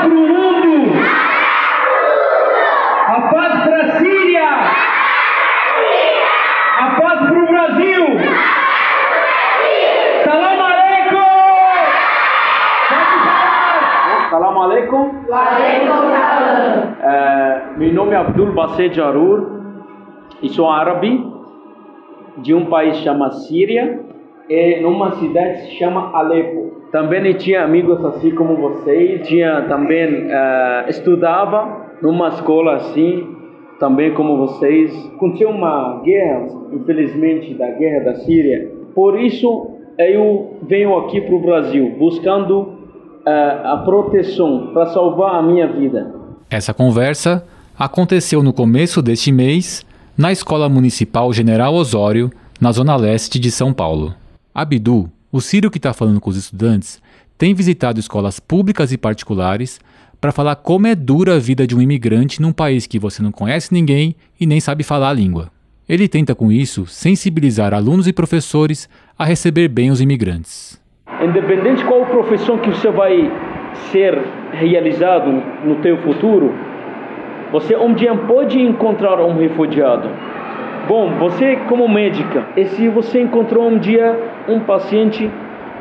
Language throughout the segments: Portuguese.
para o mundo. A paz para a Síria. A paz para o Brasil. Salam aleikum. Salam aleikum. É, meu nome é Abdul Basset Jarur e sou árabe de um país chamado Síria e numa cidade que se chama Alepo. Também tinha amigos assim como vocês, tinha também uh, estudava numa escola assim, também como vocês. Aconteceu uma guerra, infelizmente, da guerra da Síria. Por isso eu venho aqui para o Brasil buscando uh, a proteção para salvar a minha vida. Essa conversa aconteceu no começo deste mês na Escola Municipal General Osório, na zona leste de São Paulo. Abdu, o sírio que está falando com os estudantes, tem visitado escolas públicas e particulares para falar como é dura a vida de um imigrante num país que você não conhece ninguém e nem sabe falar a língua. Ele tenta com isso sensibilizar alunos e professores a receber bem os imigrantes. Independente qual profissão que você vai ser realizado no teu futuro, você um dia pode encontrar um refugiado. Bom, você como médica, e se você encontrou um dia um paciente,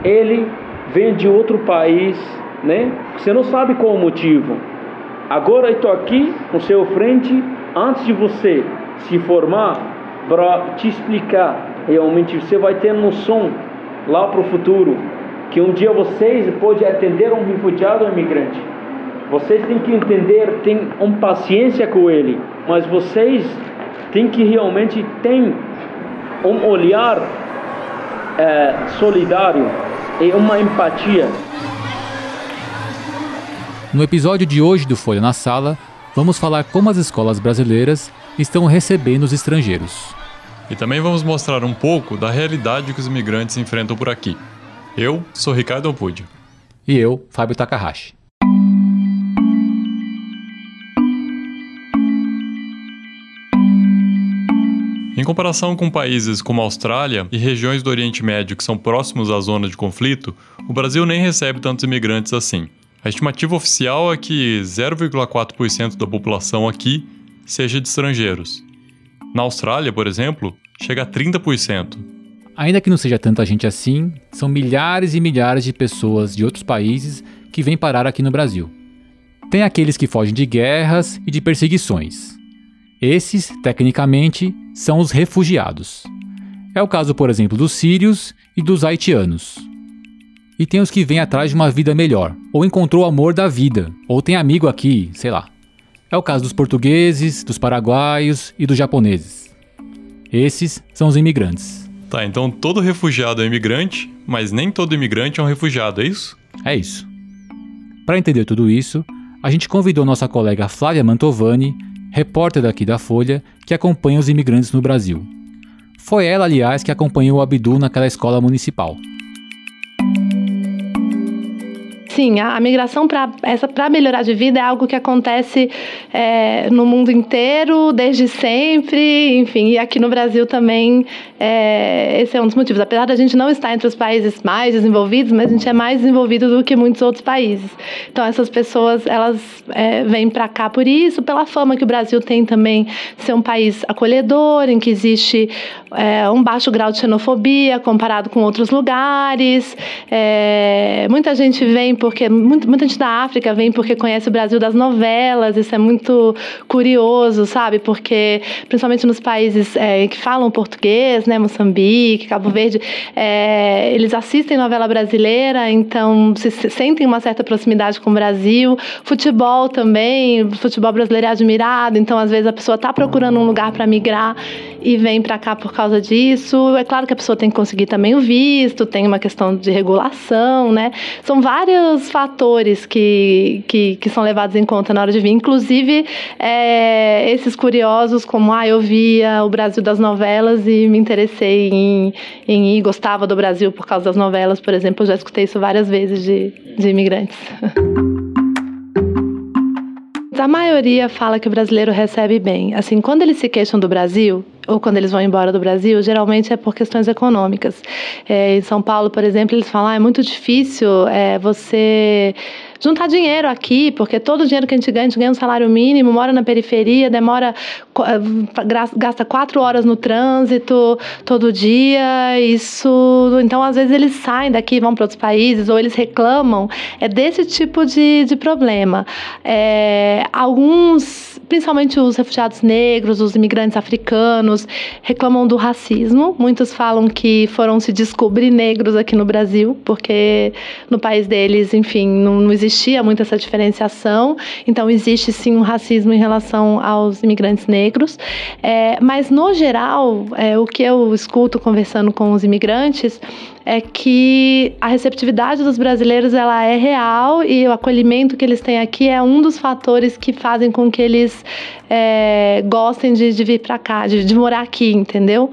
ele vem de outro país, né? Você não sabe qual o motivo. Agora eu estou aqui com seu frente, antes de você se formar, para te explicar realmente. Você vai ter noção lá para o futuro que um dia vocês podem atender um refugiado um imigrante. Vocês têm que entender, tem uma paciência com ele, mas vocês tem que realmente ter um olhar é, solidário e uma empatia. No episódio de hoje do Folha na Sala, vamos falar como as escolas brasileiras estão recebendo os estrangeiros. E também vamos mostrar um pouco da realidade que os imigrantes enfrentam por aqui. Eu sou Ricardo Alpudio. E eu, Fábio Takahashi. Em comparação com países como a Austrália e regiões do Oriente Médio que são próximos à zona de conflito, o Brasil nem recebe tantos imigrantes assim. A estimativa oficial é que 0,4% da população aqui seja de estrangeiros. Na Austrália, por exemplo, chega a 30%. Ainda que não seja tanta gente assim, são milhares e milhares de pessoas de outros países que vêm parar aqui no Brasil. Tem aqueles que fogem de guerras e de perseguições. Esses, tecnicamente, são os refugiados. É o caso, por exemplo, dos sírios e dos haitianos. E tem os que vêm atrás de uma vida melhor, ou encontrou o amor da vida, ou tem amigo aqui, sei lá. É o caso dos portugueses, dos paraguaios e dos japoneses. Esses são os imigrantes. Tá, então todo refugiado é imigrante, mas nem todo imigrante é um refugiado, é isso? É isso. Para entender tudo isso, a gente convidou nossa colega Flávia Mantovani repórter daqui da Folha, que acompanha os imigrantes no Brasil. Foi ela, aliás, que acompanhou o Abdu naquela escola municipal. Sim, a, a migração para melhorar de vida é algo que acontece é, no mundo inteiro, desde sempre, enfim, e aqui no Brasil também é, esse é um dos motivos. Apesar da gente não estar entre os países mais desenvolvidos, mas a gente é mais desenvolvido do que muitos outros países. Então essas pessoas elas é, vêm para cá por isso, pela fama que o Brasil tem também ser um país acolhedor, em que existe é, um baixo grau de xenofobia comparado com outros lugares. É, muita gente vem porque muita, muita gente da África vem porque conhece o Brasil das novelas, isso é muito curioso, sabe? Porque, principalmente nos países é, que falam português, né, Moçambique, Cabo Verde, é, eles assistem novela brasileira, então se, se sentem uma certa proximidade com o Brasil. Futebol também, futebol brasileiro é admirado, então às vezes a pessoa está procurando um lugar para migrar e vem para cá por causa disso. É claro que a pessoa tem que conseguir também o visto, tem uma questão de regulação, né? São vários vários fatores que, que, que, são levados em conta na hora de vir, inclusive é, esses curiosos, como ah, eu via o Brasil das novelas e me interessei em, em ir, gostava do Brasil por causa das novelas, por exemplo, eu já escutei isso várias vezes de, de imigrantes. A maioria fala que o brasileiro recebe bem. Assim, quando eles se queixam do Brasil, ou quando eles vão embora do Brasil, geralmente é por questões econômicas. É, em São Paulo, por exemplo, eles falam: ah, é muito difícil é, você juntar dinheiro aqui, porque todo o dinheiro que a gente ganha, a gente ganha um salário mínimo, mora na periferia, demora, eh, gasta quatro horas no trânsito todo dia. Isso. Então, às vezes, eles saem daqui, vão para outros países, ou eles reclamam. É desse tipo de, de problema. É, alguns, principalmente os refugiados negros, os imigrantes africanos, reclamam do racismo. Muitos falam que foram se descobrir negros aqui no Brasil, porque no país deles, enfim, não, não existia muito essa diferenciação. Então, existe sim um racismo em relação aos imigrantes negros. É, mas, no geral, é, o que eu escuto conversando com os imigrantes é que a receptividade dos brasileiros ela é real e o acolhimento que eles têm aqui é um dos fatores que fazem com que eles é, gostem de, de vir para cá, de, de morar aqui, entendeu?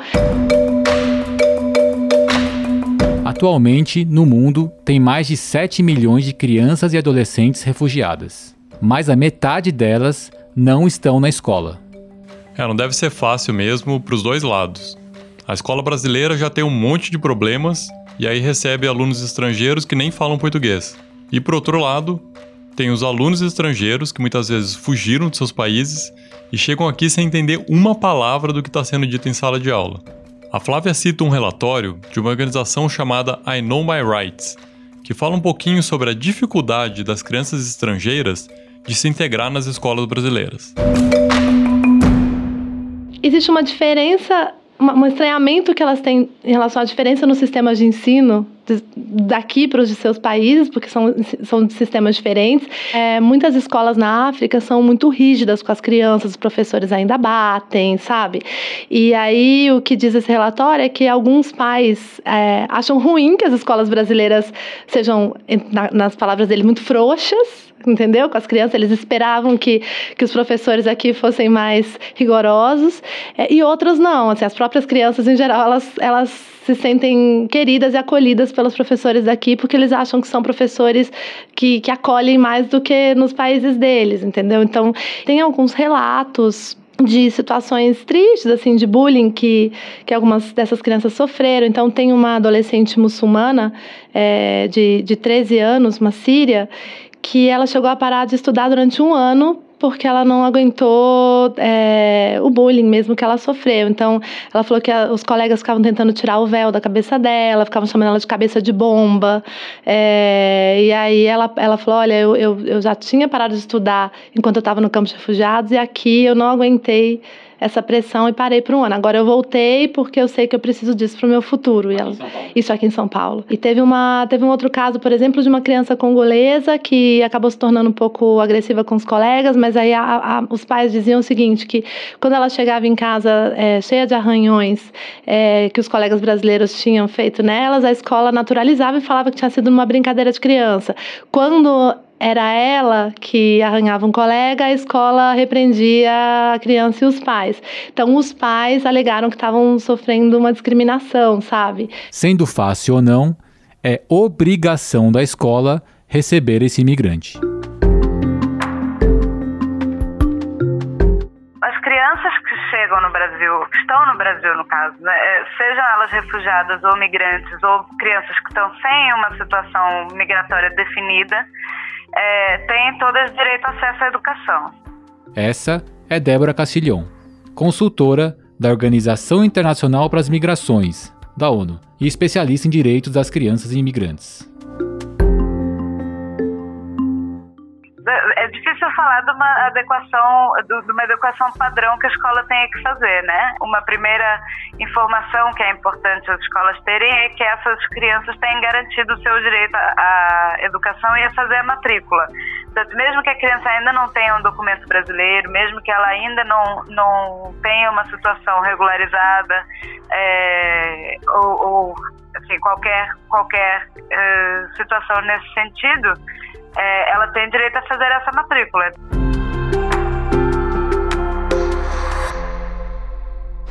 Atualmente, no mundo, tem mais de 7 milhões de crianças e adolescentes refugiadas. Mais a metade delas não estão na escola. É, não deve ser fácil mesmo para os dois lados. A escola brasileira já tem um monte de problemas e aí recebe alunos estrangeiros que nem falam português. E por outro lado, tem os alunos estrangeiros que muitas vezes fugiram de seus países e chegam aqui sem entender uma palavra do que está sendo dito em sala de aula. A Flávia cita um relatório de uma organização chamada I Know My Rights, que fala um pouquinho sobre a dificuldade das crianças estrangeiras de se integrar nas escolas brasileiras. Existe uma diferença um estranhamento que elas têm em relação à diferença nos sistemas de ensino daqui para os de seus países, porque são, são sistemas diferentes. É, muitas escolas na África são muito rígidas com as crianças, os professores ainda batem, sabe? E aí o que diz esse relatório é que alguns pais é, acham ruim que as escolas brasileiras sejam, na, nas palavras dele, muito frouxas entendeu? Com as crianças, eles esperavam que, que os professores aqui fossem mais rigorosos, é, e outros não, assim, as próprias crianças, em geral, elas, elas se sentem queridas e acolhidas pelos professores daqui, porque eles acham que são professores que, que acolhem mais do que nos países deles, entendeu? Então, tem alguns relatos de situações tristes, assim, de bullying que, que algumas dessas crianças sofreram. Então, tem uma adolescente muçulmana é, de, de 13 anos, uma síria, que ela chegou a parar de estudar durante um ano porque ela não aguentou é, o bullying mesmo que ela sofreu. Então, ela falou que a, os colegas ficavam tentando tirar o véu da cabeça dela, ficavam chamando ela de cabeça de bomba. É, e aí ela, ela falou: Olha, eu, eu, eu já tinha parado de estudar enquanto eu estava no campo de refugiados, e aqui eu não aguentei essa pressão e parei por um ano. Agora eu voltei porque eu sei que eu preciso disso para o meu futuro. Aqui ela, isso aqui em São Paulo. E teve, uma, teve um outro caso, por exemplo, de uma criança congolesa que acabou se tornando um pouco agressiva com os colegas, mas aí a, a, os pais diziam o seguinte, que quando ela chegava em casa é, cheia de arranhões é, que os colegas brasileiros tinham feito nelas, a escola naturalizava e falava que tinha sido uma brincadeira de criança. Quando era ela que arranhava um colega, a escola repreendia a criança e os pais. Então, os pais alegaram que estavam sofrendo uma discriminação, sabe? Sendo fácil ou não, é obrigação da escola receber esse imigrante. As crianças que chegam no Brasil, que estão no Brasil no caso, né, é, sejam elas refugiadas ou migrantes ou crianças que estão sem uma situação migratória definida, é, têm todas direito a acesso à educação. Essa é Débora Castilhon, consultora da Organização Internacional para as Migrações, da ONU, e especialista em direitos das crianças e imigrantes. Falar de uma adequação, de uma adequação padrão que a escola tenha que fazer, né? Uma primeira informação que é importante as escolas terem é que essas crianças têm garantido o seu direito à educação e a fazer a matrícula. Mesmo que a criança ainda não tenha um documento brasileiro, mesmo que ela ainda não, não tenha uma situação regularizada, é, ou, ou assim, qualquer, qualquer é, situação nesse sentido, é, ela tem direito a fazer essa matrícula.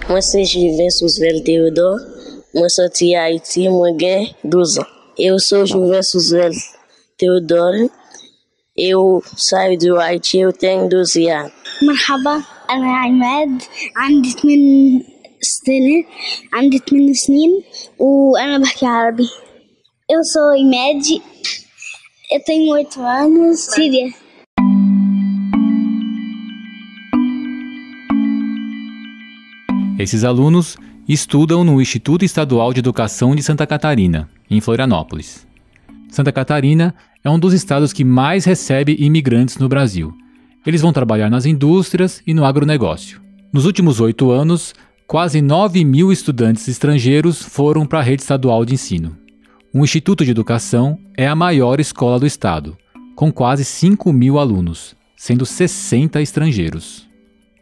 Moi, c'est Julien Sousvel Théodore. Moi, sorti à Haïti, moi, j'ai 12 ans. Eu sou Julien Sousvel Théodore. Eu saio do Haiti, eu tenho 12 anos. مرحبا أنا عماد عندي 8 سنة عندي 8 سنين وأنا بحكي عربي Eu sou Imed, eu tenho oito anos. Síria. Esses alunos estudam no Instituto Estadual de Educação de Santa Catarina, em Florianópolis. Santa Catarina é um dos estados que mais recebe imigrantes no Brasil. Eles vão trabalhar nas indústrias e no agronegócio. Nos últimos oito anos, quase 9 mil estudantes estrangeiros foram para a rede estadual de ensino. O Instituto de Educação é a maior escola do estado, com quase 5 mil alunos, sendo 60 estrangeiros.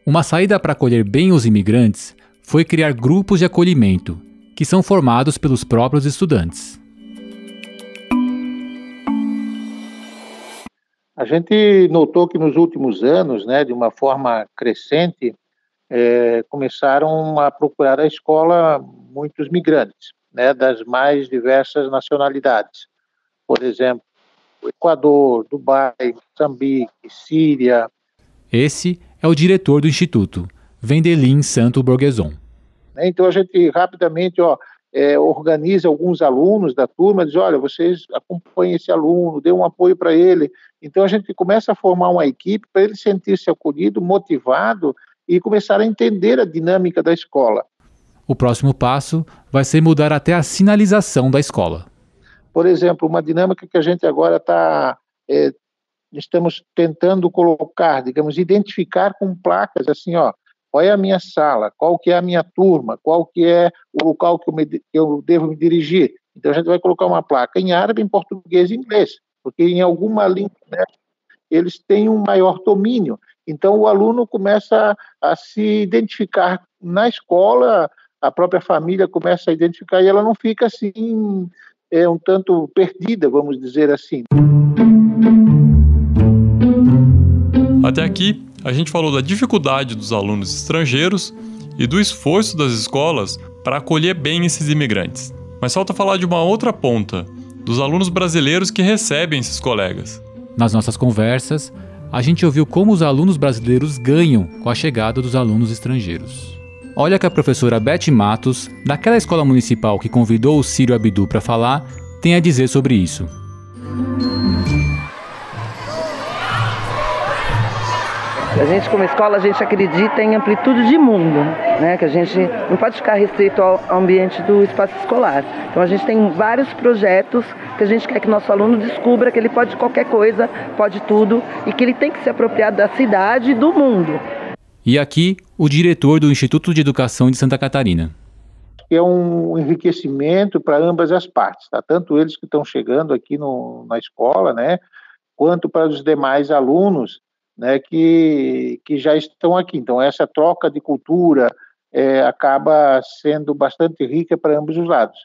Uma saída para acolher bem os imigrantes foi criar grupos de acolhimento, que são formados pelos próprios estudantes. A gente notou que nos últimos anos, né, de uma forma crescente, é, começaram a procurar a escola muitos migrantes, né, das mais diversas nacionalidades. Por exemplo, Equador, Dubai, Moçambique, Síria. Esse é o diretor do Instituto, Vendelin Santo Borgeson. Né, então a gente rapidamente ó, é, organiza alguns alunos da turma, diz, olha, vocês acompanhem esse aluno, dê um apoio para ele. Então a gente começa a formar uma equipe para ele sentir-se acolhido, motivado e começar a entender a dinâmica da escola. O próximo passo vai ser mudar até a sinalização da escola. Por exemplo, uma dinâmica que a gente agora está é, estamos tentando colocar, digamos, identificar com placas assim, ó, qual é a minha sala, qual que é a minha turma, qual que é o local que eu, me, que eu devo me dirigir. Então a gente vai colocar uma placa em árabe, em português e inglês, porque em alguma língua né, eles têm um maior domínio. Então o aluno começa a, a se identificar na escola, a própria família começa a identificar e ela não fica assim é um tanto perdida, vamos dizer assim. Até aqui, a gente falou da dificuldade dos alunos estrangeiros e do esforço das escolas para acolher bem esses imigrantes. Mas falta falar de uma outra ponta, dos alunos brasileiros que recebem esses colegas. Nas nossas conversas, a gente ouviu como os alunos brasileiros ganham com a chegada dos alunos estrangeiros. Olha que a professora Beth Matos, daquela escola municipal que convidou o Círio Abdu para falar, tem a dizer sobre isso. A gente, como escola, a gente acredita em amplitude de mundo, né? Que a gente não pode ficar restrito ao ambiente do espaço escolar. Então a gente tem vários projetos que a gente quer que nosso aluno descubra que ele pode qualquer coisa, pode tudo e que ele tem que se apropriar da cidade e do mundo. E aqui, o diretor do Instituto de Educação de Santa Catarina. É um enriquecimento para ambas as partes, tá? tanto eles que estão chegando aqui no, na escola, né, quanto para os demais alunos né, que, que já estão aqui. Então, essa troca de cultura é, acaba sendo bastante rica para ambos os lados.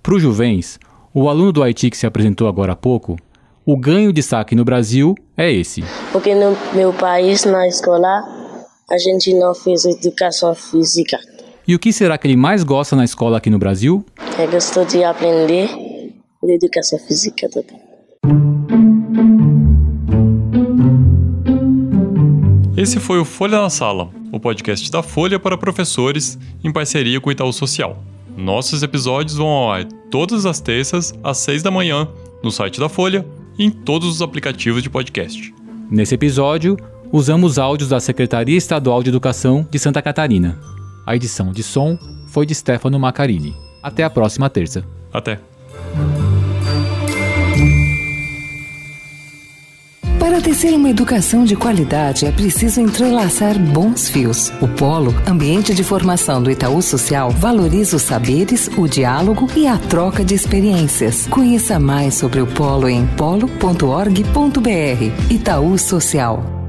Para o Juvens, o aluno do Haiti que se apresentou agora há pouco, o ganho de saque no Brasil é esse. Porque no meu país, na escola, a gente não fez educação física. E o que será que ele mais gosta na escola aqui no Brasil? Eu gosto de aprender educação física também. Esse foi o Folha na Sala, o podcast da Folha para professores em parceria com o Itaú Social. Nossos episódios vão ao ar todas as terças às seis da manhã no site da Folha e em todos os aplicativos de podcast. Nesse episódio, usamos áudios da Secretaria Estadual de Educação de Santa Catarina. A edição de som foi de Stefano Macarini. Até a próxima terça. Até. Para tecer uma educação de qualidade, é preciso entrelaçar bons fios. O Polo, ambiente de formação do Itaú Social, valoriza os saberes, o diálogo e a troca de experiências. Conheça mais sobre o Polo em polo.org.br. Itaú Social.